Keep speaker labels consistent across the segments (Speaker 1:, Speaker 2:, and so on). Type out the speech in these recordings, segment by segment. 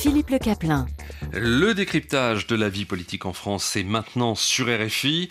Speaker 1: Philippe Le Caplin.
Speaker 2: Le décryptage de la vie politique en France, c'est maintenant sur RFI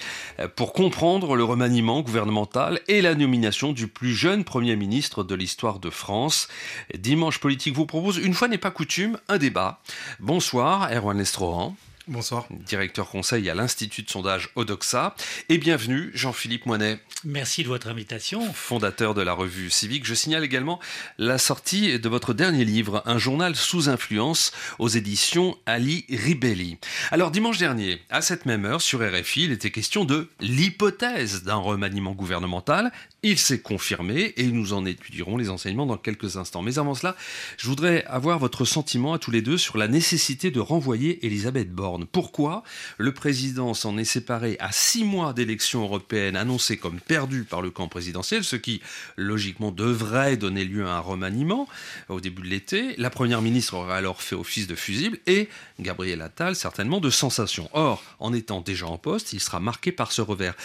Speaker 2: pour comprendre le remaniement gouvernemental et la nomination du plus jeune Premier ministre de l'histoire de France. Dimanche Politique vous propose, une fois n'est pas coutume, un débat. Bonsoir, Erwan Lestrohan.
Speaker 3: Bonsoir.
Speaker 2: Directeur conseil à l'Institut de sondage Odoxa. Et bienvenue, Jean-Philippe Moinet.
Speaker 4: Merci de votre invitation.
Speaker 2: Fondateur de la revue Civique. Je signale également la sortie de votre dernier livre, Un journal sous influence, aux éditions Ali Ribelli. Alors, dimanche dernier, à cette même heure, sur RFI, il était question de l'hypothèse d'un remaniement gouvernemental. Il s'est confirmé et nous en étudierons les enseignements dans quelques instants. Mais avant cela, je voudrais avoir votre sentiment à tous les deux sur la nécessité de renvoyer Elisabeth Borne. Pourquoi le président s'en est séparé à six mois d'élections européennes annoncées comme perdues par le camp présidentiel, ce qui logiquement devrait donner lieu à un remaniement au début de l'été. La première ministre aurait alors fait office de fusible et Gabriel Attal certainement de sensation. Or, en étant déjà en poste, il sera marqué par ce revers.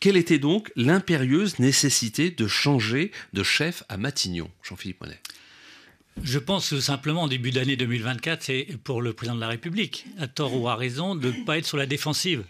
Speaker 2: Quelle était donc l'impérieuse nécessité de changer de chef à Matignon, Jean-Philippe Monet?
Speaker 4: Je pense que simplement en début d'année 2024, c'est pour le président de la République, à tort ou à raison, de ne pas être sur la défensive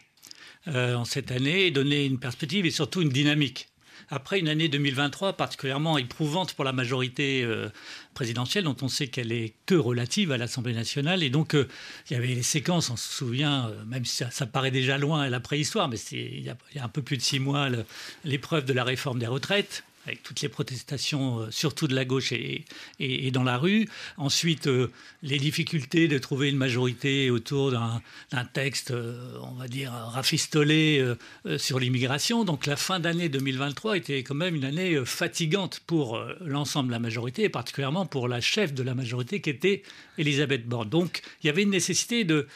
Speaker 4: euh, en cette année et donner une perspective et surtout une dynamique. Après une année 2023 particulièrement éprouvante pour la majorité euh, présidentielle, dont on sait qu'elle est que relative à l'Assemblée nationale, et donc euh, il y avait les séquences, on se souvient, euh, même si ça, paraît déjà loin à la préhistoire, mais il y, a, il y a un peu plus de six mois, l'épreuve de la réforme des retraites, avec toutes les protestations, euh, surtout de la gauche et, et, dans la rue. Ensuite, euh, les difficultés de trouver une majorité autour d'un texte, euh, on va dire, rafistolé sur l'immigration. Donc la fin d'année 2023 était quand même une année fatigante pour l'ensemble de la majorité, et particulièrement pour la chef de la majorité qui était Elisabeth Borne. Donc il y avait une nécessité de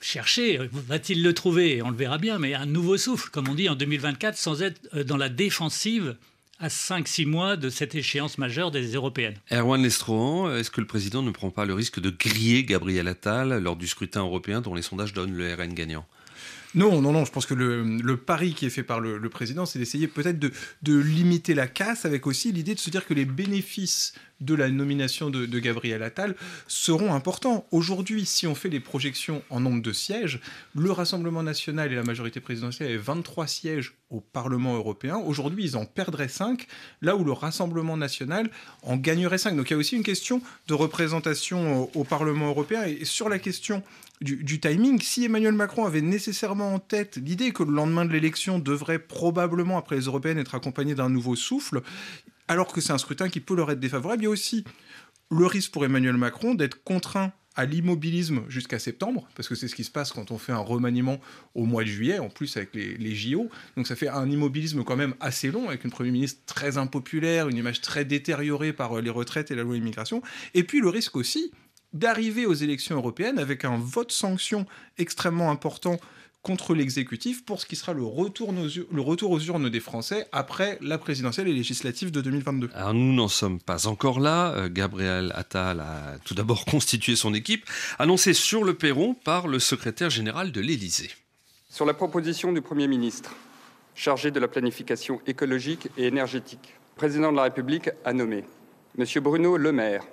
Speaker 4: chercher, va-t-il le trouver? On le verra bien, mais un nouveau souffle, comme on dit, en 2024, sans être dans la défensive à 5-6 mois de cette échéance majeure des européennes.
Speaker 2: Erwan Lestrohan, est-ce que le président ne prend pas le risque de griller Gabriel Attal lors du scrutin européen dont les sondages donnent le RN gagnant?
Speaker 3: Non, non, non, je pense que le, pari qui est fait par le, président, c'est d'essayer peut-être de, de, limiter la casse avec aussi l'idée de se dire que les bénéfices de la nomination de, Gabriel Attal seront importants. Aujourd'hui, si on fait les projections en nombre de sièges, le Rassemblement national et la majorité présidentielle avaient 23 sièges au Parlement européen. Aujourd'hui, ils en perdraient 5, là où le Rassemblement national en gagnerait 5. Donc il y a aussi une question de représentation au, Parlement européen. Et sur la question du, du, timing, si Emmanuel Macron avait nécessairement en tête l'idée que le lendemain de l'élection devrait probablement, après les européennes, être accompagné d'un nouveau souffle, alors que c'est un scrutin qui peut leur être défavorable. Il y a aussi le risque pour Emmanuel Macron d'être contraint à l'immobilisme jusqu'à septembre, parce que c'est ce qui se passe quand on fait un remaniement au mois de juillet, en plus avec les, JO. Donc ça fait un immobilisme quand même assez long, avec une Premier ministre très impopulaire, une image très détériorée par euh, les retraites et la loi immigration. Et puis le risque aussi d'arriver aux élections européennes avec un vote sanction extrêmement important contre l'exécutif pour ce qui sera le retour, le retour aux urnes des Français après la présidentielle et législative de 2022.
Speaker 2: Alors nous n'en sommes pas encore là. Euh, Gabriel Attal a tout d'abord constitué son équipe, annoncée sur le perron par le secrétaire général de l'Élysée.
Speaker 5: Sur la proposition du Premier ministre, chargé de la planification écologique et énergétique, le président de la République a nommé M. Bruno Le Maire,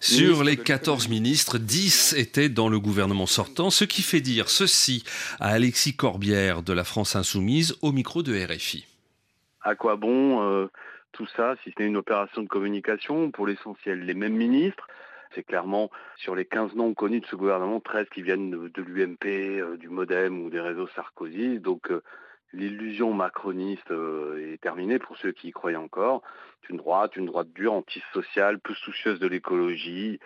Speaker 2: sur les 14 ministres, 10 étaient dans le gouvernement sortant, ce qui fait dire ceci à Alexis Corbière de la France Insoumise au micro de RFI.
Speaker 6: À quoi bon euh, tout ça si ce n'est une opération de communication pour l'essentiel Les mêmes ministres, c'est clairement sur les 15 noms connus de ce gouvernement, 13 qui viennent de, l'UMP, euh, du Modem ou des réseaux Sarkozy. Donc euh, l'illusion macroniste euh, est terminée pour ceux qui y croyaient encore. Une droite, une droite dure, antisociale, peu soucieuse de l'écologie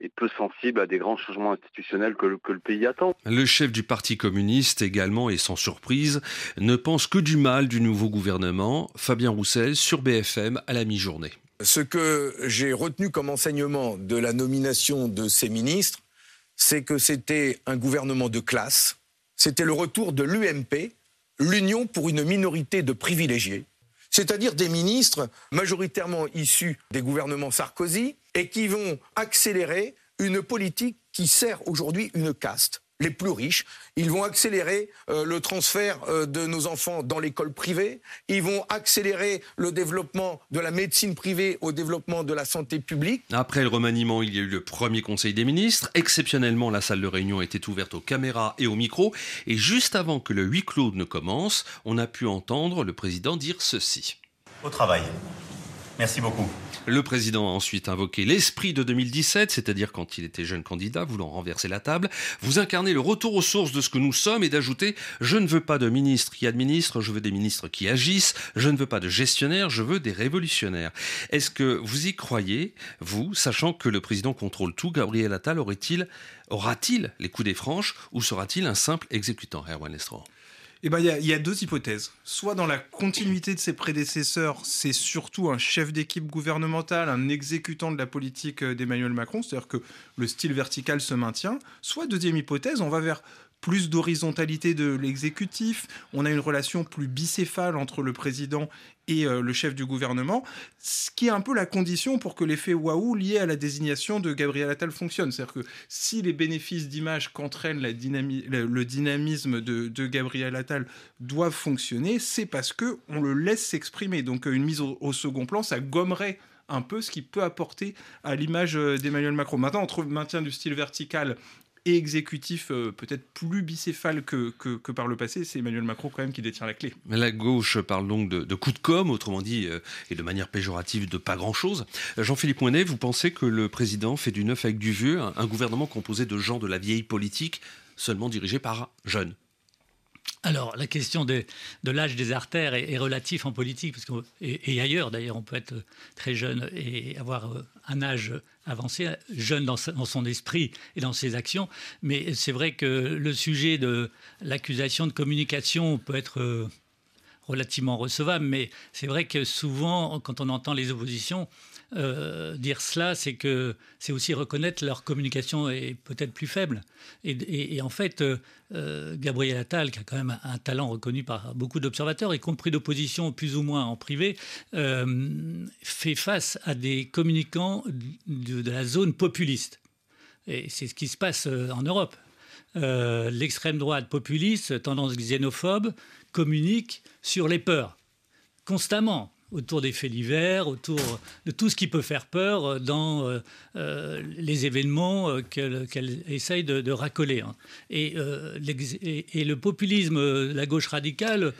Speaker 6: et peu sensible à des grands changements institutionnels que le, que le, pays attend.
Speaker 2: Le chef du Parti communiste également, et sans surprise, ne pense que du mal du nouveau gouvernement. Fabien Roussel sur BFM à la mi-journée.
Speaker 7: Ce que j'ai retenu comme enseignement de la nomination de ces ministres, c'est que c'était un gouvernement de classe, c'était le retour de l'UMP, l'union pour une minorité de privilégiés, c'est-à-dire des ministres majoritairement issus des gouvernements Sarkozy et qui vont accélérer une politique qui sert aujourd'hui une caste les plus riches. Ils vont accélérer euh, le transfert euh, de nos enfants dans l'école privée. Ils vont accélérer le développement de la médecine privée au développement de la santé publique.
Speaker 2: Après le remaniement, il y a eu le premier Conseil des ministres. Exceptionnellement, la salle de réunion était ouverte aux caméras et aux micros. Et juste avant que le huis clos ne commence, on a pu entendre le président dire ceci.
Speaker 1: Au travail. Merci beaucoup.
Speaker 2: Le président a ensuite invoqué l'esprit de 2017, c'est-à-dire quand il était jeune candidat, voulant renverser la table. Vous incarnez le retour aux sources de ce que nous sommes et d'ajouter Je ne veux pas de ministres qui administrent, je veux des ministres qui agissent. Je ne veux pas de gestionnaires, je veux des révolutionnaires. Est-ce que vous y croyez, vous, sachant que le président contrôle tout? Gabriel Attal aura-t-il les coups des franches ou sera-t-il un simple exécutant, Erwan Lestro
Speaker 3: eh ben, il y, a deux hypothèses. Soit dans la continuité de ses prédécesseurs, c'est surtout un chef d'équipe gouvernemental, un exécutant de la politique euh, d'Emmanuel Macron, c'est-à-dire que le style vertical se maintient. Soit deuxième hypothèse, on va vers plus d'horizontalité de l'exécutif, on a une relation plus bicéphale entre le président et euh, le chef du gouvernement, ce qui est un peu la condition pour que l'effet waouh lié à la désignation de Gabriel Attal fonctionne. C'est-à-dire que si les bénéfices d'image qu'entraîne le, dynamisme de, Gabriel Attal doivent fonctionner, c'est parce que on le laisse s'exprimer. Donc euh, une mise au, second plan, ça gommerait un peu ce qui peut apporter à l'image euh, d'Emmanuel Macron. Maintenant, entre maintien du style vertical et exécutif euh, peut-être plus bicéphale que, que, par le passé, c'est Emmanuel Macron quand même qui détient la clé.
Speaker 2: La gauche parle donc de, de coup de com', autrement dit, euh, et de manière péjorative, de pas grand-chose. Jean-Philippe Moinet, vous pensez que le président fait du neuf avec du vieux, un, gouvernement composé de gens de la vieille politique, seulement dirigé par jeunes?
Speaker 4: Alors, la question de, l'âge des artères est, relative en politique, parce et, ailleurs d'ailleurs, on peut être très jeune et avoir euh, un âge avancé, jeune dans, son esprit et dans ses actions. Mais c'est vrai que le sujet de l'accusation de communication peut être euh, relativement recevable, mais c'est vrai que souvent, quand on entend les oppositions, euh, dire cela, c'est que c'est aussi reconnaître leur communication est peut-être plus faible. Et, en fait, euh, Gabriel Attal, qui a quand même un, talent reconnu par beaucoup d'observateurs, y compris d'opposition plus ou moins en privé, euh, fait face à des communicants de, la zone populiste. Et c'est ce qui se passe en Europe. L'extrême droite populiste, tendance xénophobe, communique sur les peurs constamment autour des faits divers, autour de tout ce qui peut faire peur dans euh, euh, les événements euh, qu'elle essaye de, racoler. Hein. Et, et, le populisme, la gauche radicale,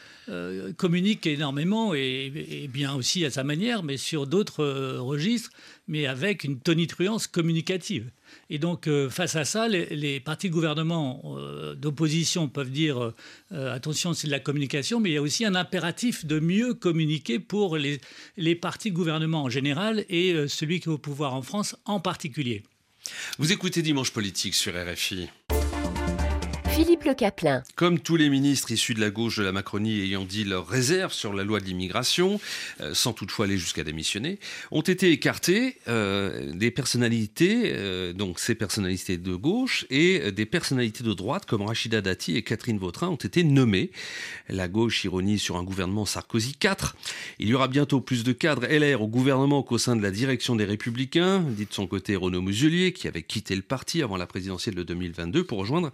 Speaker 4: communique énormément, et, bien aussi à sa manière, mais sur d'autres registres, mais avec une tonitruance communicative. Et donc, euh, face à ça, les, partis de gouvernement euh, d'opposition peuvent dire euh, attention, c'est de la communication, mais il y a aussi un impératif de mieux communiquer pour les, les partis de gouvernement en général et celui qui est au pouvoir en France en particulier.
Speaker 2: Vous écoutez Dimanche Politique sur RFI.
Speaker 8: Philippe Le Caplin.
Speaker 2: Comme tous les ministres issus de la gauche de la Macronie ayant dit leurs réserves sur la loi de l'immigration, euh, sans toutefois aller jusqu'à démissionner, ont été écartés euh, des personnalités, euh, donc ces personnalités de gauche, et des personnalités de droite comme Rachida Dati et Catherine Vautrin ont été nommées. La gauche ironie sur un gouvernement Sarkozy 4. Il y aura bientôt plus de cadres LR au gouvernement qu'au sein de la direction des Républicains, dit de son côté Renaud Muselier, qui avait quitté le parti avant la présidentielle de 2022 pour rejoindre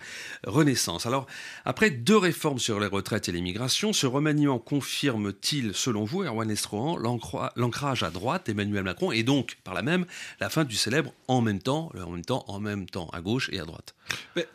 Speaker 2: René alors, après deux réformes sur les retraites et l'immigration, ce remaniement confirme-t-il, selon vous, Erwan Estrohan, l'ancrage à droite d'Emmanuel Macron et donc, par là même, la fin du célèbre en même temps, en même temps, en même temps, à gauche et à droite?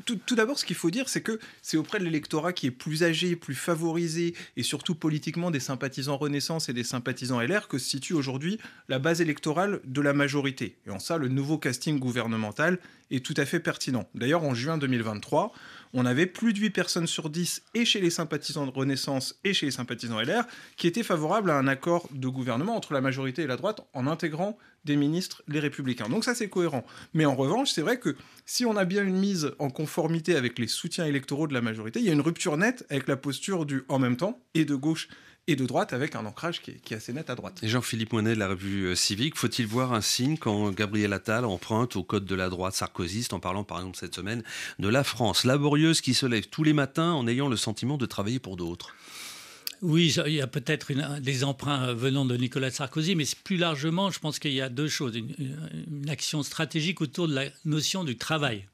Speaker 3: Tout, d'abord, ce qu'il faut dire, c'est que c'est auprès de l'électorat qui est plus âgé, plus favorisé, et surtout politiquement des sympathisants Renaissance et des sympathisants LR que se situe aujourd'hui la base électorale de la majorité. Et en ça, le nouveau casting gouvernemental est tout à fait pertinent. D'ailleurs, en juin 2023, on avait plus de 8 personnes sur 10, et chez les sympathisants de Renaissance et chez les sympathisants LR, qui étaient favorables à un accord de gouvernement entre la majorité et la droite en intégrant des ministres les républicains. Donc ça, c'est cohérent. Mais en revanche, c'est vrai que si on a bien une mise en conformité avec les soutiens électoraux de la majorité, il y a une rupture nette avec la posture du en même temps, et de gauche et de droite avec un ancrage qui est, assez net à droite.
Speaker 2: Jean-Philippe Moinet de la revue euh, Civique, faut-il voir un signe quand Gabriel Attal emprunte au code de la droite sarkozyste en parlant par exemple cette semaine de la France laborieuse qui se lève tous les matins en ayant le sentiment de travailler pour d'autres?
Speaker 4: Oui, il y a peut-être des emprunts venant de Nicolas Sarkozy, mais plus largement, je pense qu'il y a deux choses. Une, une, action stratégique autour de la notion du travail.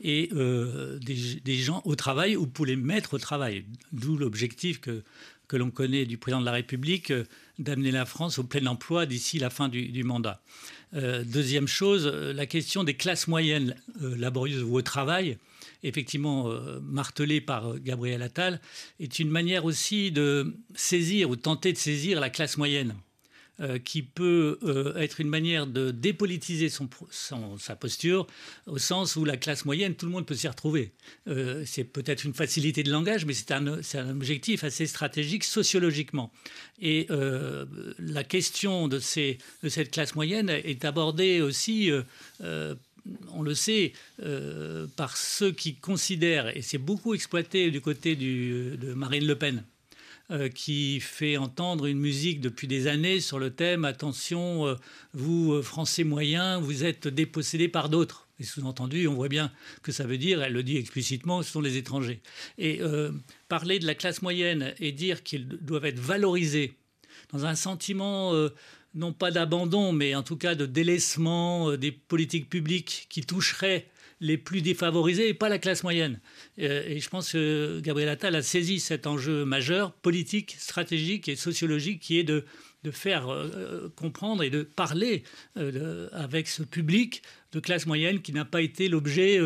Speaker 4: et des, gens au travail ou pour les mettre au travail. D'où l'objectif que, que l'on connaît du président de la République d'amener la France au plein emploi d'ici la fin du, mandat. deuxième chose, la question des classes moyennes laborieuses ou au travail effectivement euh, martelé par euh, Gabriel Attal, est une manière aussi de saisir ou tenter de saisir la classe moyenne. Euh, qui peut être une manière de dépolitiser son, sa posture, au sens où la classe moyenne, tout le monde peut s'y retrouver. c'est peut-être une facilité de langage, mais c'est un, un, objectif assez stratégique sociologiquement. Et la question de, ces, de, cette classe moyenne est abordée aussi on le sait, euh, par ceux qui considèrent, et c'est beaucoup exploité du côté de Marine Le Pen, euh, qui fait entendre une musique depuis des années sur le thème Attention, euh, vous, Français moyens, vous êtes dépossédés par d'autres. Et sous-entendu, on voit bien que ça veut dire, elle le dit explicitement, ce sont les étrangers. Et parler de la classe moyenne et dire qu'ils doivent être valorisés dans un sentiment non pas d'abandon, mais en tout cas de délaissement euh, des politiques publiques qui toucheraient les plus défavorisés et pas la classe moyenne. Euh, et je pense que Gabriel Attal a saisi cet enjeu majeur, politique, stratégique et sociologique, qui est de, faire euh, comprendre et de parler avec ce public de classe moyenne qui n'a pas été l'objet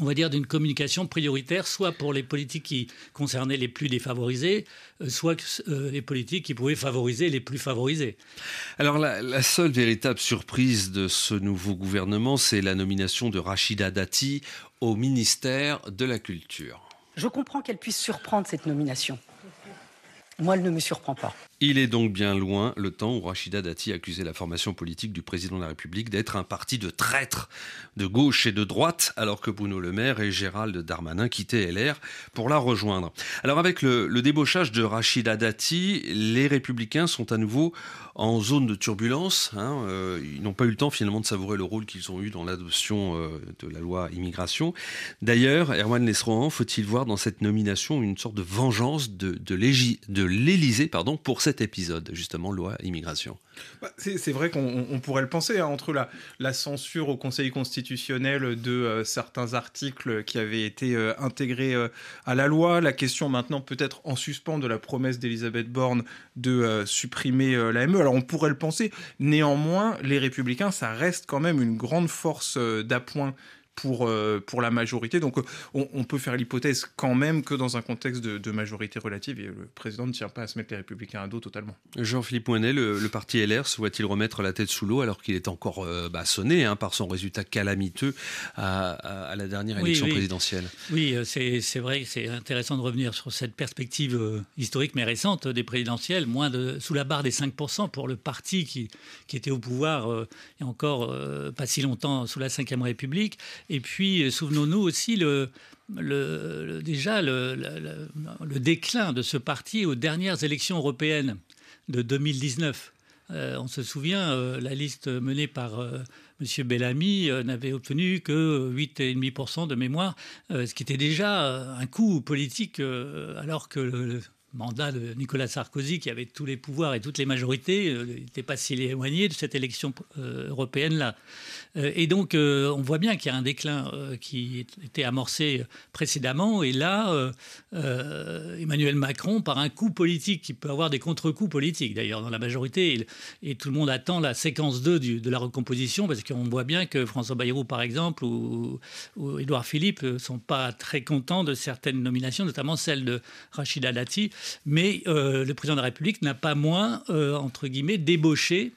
Speaker 4: on va dire, d'une communication prioritaire, soit pour les politiques qui concernaient les plus défavorisés, euh, soit euh, les politiques qui pouvaient favoriser les plus favorisés.
Speaker 2: Alors la, seule véritable surprise de ce nouveau gouvernement, c'est la nomination de Rachida Dati au ministère de la Culture.
Speaker 9: Je comprends qu'elle puisse surprendre cette nomination. Moi, elle ne me surprend pas.
Speaker 2: Il est donc bien loin le temps où Rachida Dati accusait la formation politique du président de la République d'être un parti de traîtres de gauche et de droite, alors que Bruno Le Maire et Gérald Darmanin quittaient LR pour la rejoindre. Alors avec le, débauchage de Rachida Dati, les républicains sont à nouveau en zone de turbulence. Hein. Euh, ils n'ont pas eu le temps finalement de savourer le rôle qu'ils ont eu dans l'adoption euh, de la loi immigration. D'ailleurs, Erwan Lesrohan, faut-il voir dans cette nomination une sorte de vengeance de, de l'Élysée pour cette cet épisode, justement, loi immigration
Speaker 3: bah, C'est vrai qu'on pourrait le penser, hein, entre la, censure au Conseil constitutionnel de euh, certains articles qui avaient été euh, intégrés euh, à la loi, la question maintenant peut-être en suspens de la promesse d'Elisabeth Borne de supprimer l'AME. Alors on pourrait le penser, néanmoins, les républicains, ça reste quand même une grande force d'appoint pour, euh, pour la majorité. Donc on, peut faire l'hypothèse quand même que dans un contexte de, majorité relative, le président ne tient pas à se mettre les républicains à dos totalement.
Speaker 2: Jean-Philippe Moinet, le, parti LR souhaite-t-il remettre la tête sous l'eau alors qu'il est encore euh, bah, sonné hein, par son résultat calamiteux à, la dernière élection présidentielle?
Speaker 4: Oui, euh, c'est vrai c'est intéressant de revenir sur cette perspective historique mais récente des présidentielles, moins de, sous la barre des 5% pour le parti qui, qui était au pouvoir il y a encore pas si longtemps sous la Ve République. Et puis, euh, souvenons-nous aussi déjà le, déclin de ce parti aux dernières élections européennes de 2019. Euh, on se souvient, euh, la liste menée par M. Bellamy n'avait obtenu que 8,5% de mémoire, ce qui était déjà un coup politique, alors que mandat de Nicolas Sarkozy, qui avait tous les pouvoirs et toutes les majorités, n'était pas si éloigné de cette élection européenne-là. Euh, et donc, euh, on voit bien qu'il y a un déclin euh, qui était amorcé précédemment. Et là, Emmanuel Macron, par un coup politique qui peut avoir des contre-coups politiques, d'ailleurs, dans la majorité, et tout le monde attend la séquence 2 de la recomposition, parce qu'on voit bien que François Bayrou, par exemple, ou, Édouard Philippe ne sont pas très contents de certaines nominations, notamment celle de Rachida Dati. Mais le président de la République n'a pas moins, entre guillemets, débauché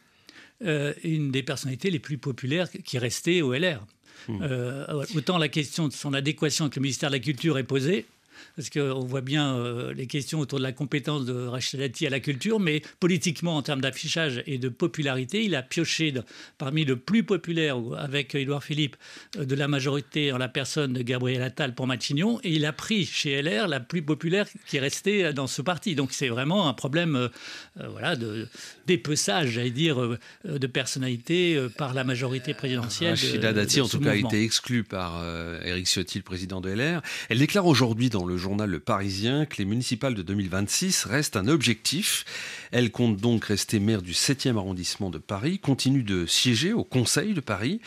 Speaker 4: euh, une des personnalités les plus populaires qui restait au LR. Mmh. Euh, autant la question de son adéquation avec le ministère de la Culture est posée, parce qu'on voit bien euh, les questions autour de la compétence de Rachid Dati à la culture, mais politiquement, en termes d'affichage et de popularité, il a pioché parmi le plus populaire, avec Édouard Philippe, euh, de la majorité en la personne de Gabriel Attal pour Matignon, et il a pris chez LR la plus populaire qui est restée dans ce parti. Donc c'est vraiment un problème euh, voilà, de dépeçage, j'allais dire, de personnalité par la majorité présidentielle.
Speaker 2: Rachida Dati, en tout cas, a été exclue par Éric Ciotti, le président de LR. Elle déclare aujourd'hui dans le journal Le Parisien que les municipales de 2026 restent un objectif. Elle compte donc rester maire du 7e arrondissement de Paris, continue de siéger au Conseil de Paris.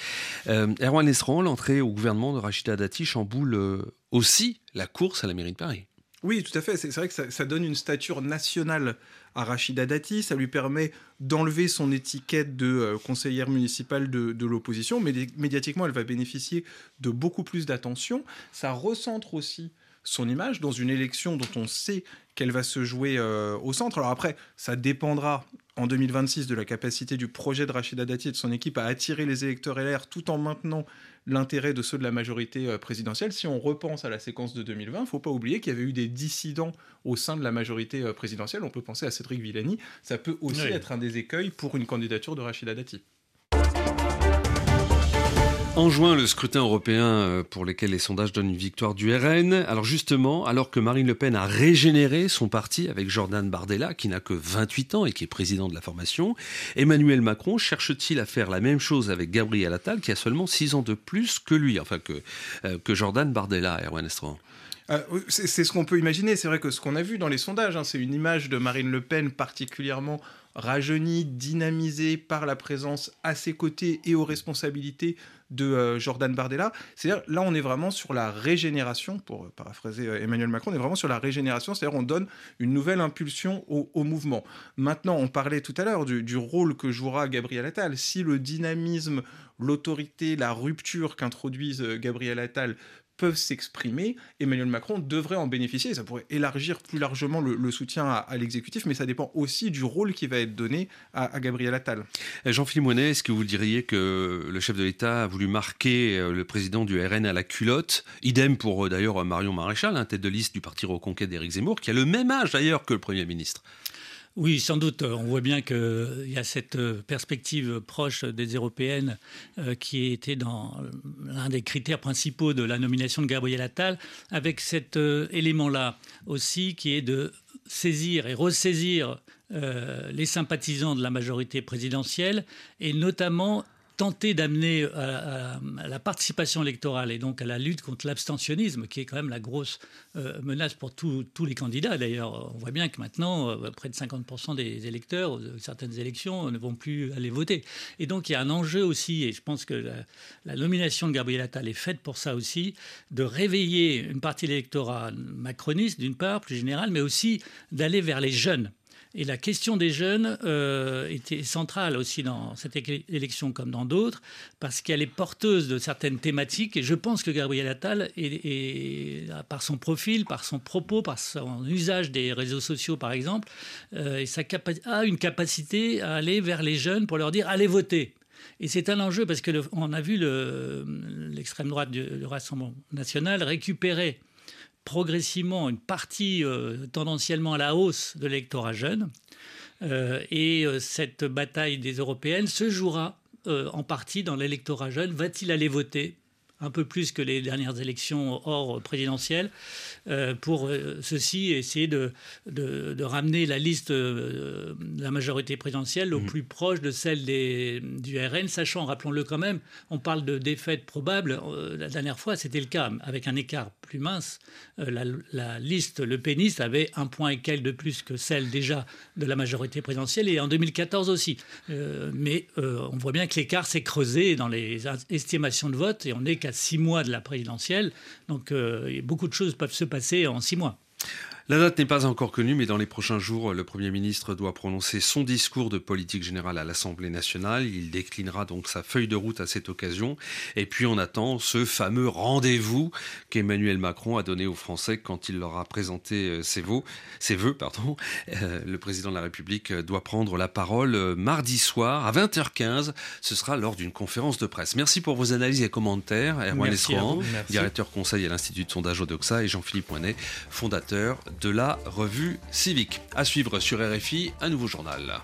Speaker 2: Euh, Erwan Esran, l'entrée au gouvernement de Rachida Dati chamboule euh, aussi la course à la mairie de Paris.
Speaker 3: Oui, tout à fait. C'est vrai que ça, ça, donne une stature nationale à Rachida Dati. Ça lui permet d'enlever son étiquette de euh, conseillère municipale de, de l'opposition. Mais médiatiquement, elle va bénéficier de beaucoup plus d'attention. Ça recentre aussi son image dans une élection dont on sait qu'elle va se jouer euh, au centre. Alors après, ça dépendra en 2026 de la capacité du projet de Rachida Dati et de son équipe à attirer les électeurs LR tout en maintenant l'intérêt de ceux de la majorité euh, présidentielle. Si on repense à la séquence de 2020, il ne faut pas oublier qu'il y avait eu des dissidents au sein de la majorité euh, présidentielle. On peut penser à Cédric Villani. Ça peut aussi oui. être un des écueils pour une candidature de Rachida Dati.
Speaker 2: En juin, le scrutin européen euh, pour lequel les sondages donnent une victoire du RN. Alors justement, alors que Marine Le Pen a régénéré son parti avec Jordan Bardella, qui n'a que 28 ans et qui est président de la formation, Emmanuel Macron cherche-t-il à faire la même chose avec Gabriel Attal, qui a seulement 6 ans de plus que lui, enfin que, euh, que Jordan Bardella, Erwan Estran
Speaker 3: euh, c'est ce qu'on peut imaginer. C'est vrai que ce qu'on a vu dans les sondages, hein, c'est une image de Marine Le Pen particulièrement rajeunie, dynamisée par la présence à ses côtés et aux responsabilités de euh, Jordan Bardella. C'est-à-dire, là, on est vraiment sur la régénération, pour paraphraser euh, Emmanuel Macron, on est vraiment sur la régénération, c'est-à-dire on donne une nouvelle impulsion au, mouvement. Maintenant, on parlait tout à l'heure du, du, rôle que jouera Gabriel Attal. Si le dynamisme, l'autorité, la rupture qu'introduise Gabriel Attal peuvent s'exprimer, Emmanuel Macron devrait en bénéficier. Ça pourrait élargir plus largement le, soutien à, l'exécutif, mais ça dépend aussi du rôle qui va être donné à, Gabriel Attal.
Speaker 2: Jean-Philippe Moinet, est-ce que vous diriez que le chef de l'État a voulu marquer le président du RN à la culotte? Idem pour d'ailleurs Marion Maréchal, hein, tête de liste du parti Reconquête d'Éric Zemmour, qui a le même âge d'ailleurs que le Premier ministre.
Speaker 4: Oui, sans doute. On voit bien qu'il y a cette perspective proche des européennes euh, qui était dans l'un des critères principaux de la nomination de Gabriel Attal, avec cet euh, élément-là aussi qui est de saisir et ressaisir euh, les sympathisants de la majorité présidentielle et notamment tenter d'amener à, à, à, la participation électorale et donc à la lutte contre l'abstentionnisme, qui est quand même la grosse euh, menace pour tous les candidats. D'ailleurs, on voit bien que maintenant, euh, près de 50% des électeurs de certaines élections ne vont plus aller voter. Et donc, il y a un enjeu aussi, et je pense que la, la nomination de Gabriel Attal est faite pour ça aussi, de réveiller une partie de l'électorat macroniste, d'une part, plus générale, mais aussi d'aller vers les jeunes. Et la question des jeunes euh, était centrale aussi dans cette élection comme dans d'autres, parce qu'elle est porteuse de certaines thématiques. Et je pense que Gabriel Attal, par son profil, par son propos, par son usage des réseaux sociaux, par exemple, euh, a une capacité à aller vers les jeunes pour leur dire allez voter. Et c'est un enjeu parce qu'on a vu l'extrême le, droite du Rassemblement national récupérer progressivement une partie euh, tendanciellement à la hausse de l'électorat jeune. Euh, et euh, cette bataille des européennes se jouera en partie dans l'électorat jeune. Va-t-il aller voter? Un peu plus que les dernières élections hors présidentielles, euh, pour euh, ceci essayer de, de, de, ramener la liste euh, de la majorité présidentielle au mmh. plus proche de celle des, du RN, sachant, rappelons-le quand même, on parle de défaite probable. La dernière fois, c'était le cas, avec un écart plus mince. La, la, liste Le Péniste avait un point et quelques de plus que celle déjà de la majorité présidentielle, et en 2014 aussi. Euh, mais on voit bien que l'écart s'est creusé dans les estimations de vote, et on est à six mois de la présidentielle. Donc euh, beaucoup de choses peuvent se passer en six mois.
Speaker 2: La date n'est pas encore connue, mais dans les prochains jours, le Premier ministre doit prononcer son discours de politique générale à l'Assemblée nationale. Il déclinera donc sa feuille de route à cette occasion. Et puis on attend ce fameux rendez-vous qu'Emmanuel Macron a donné aux Français quand il leur a présenté euh, ses, vœux. Ses vœux pardon. Euh, le président de la République doit prendre la parole euh, mardi soir à 20h15. Ce sera lors d'une conférence de presse. Merci pour vos analyses et commentaires. Erwan Esrohan, directeur conseil à l'Institut de sondage Odoxa et Jean-Philippe Moinet, fondateur de la revue civique. À suivre sur RFI, un nouveau journal.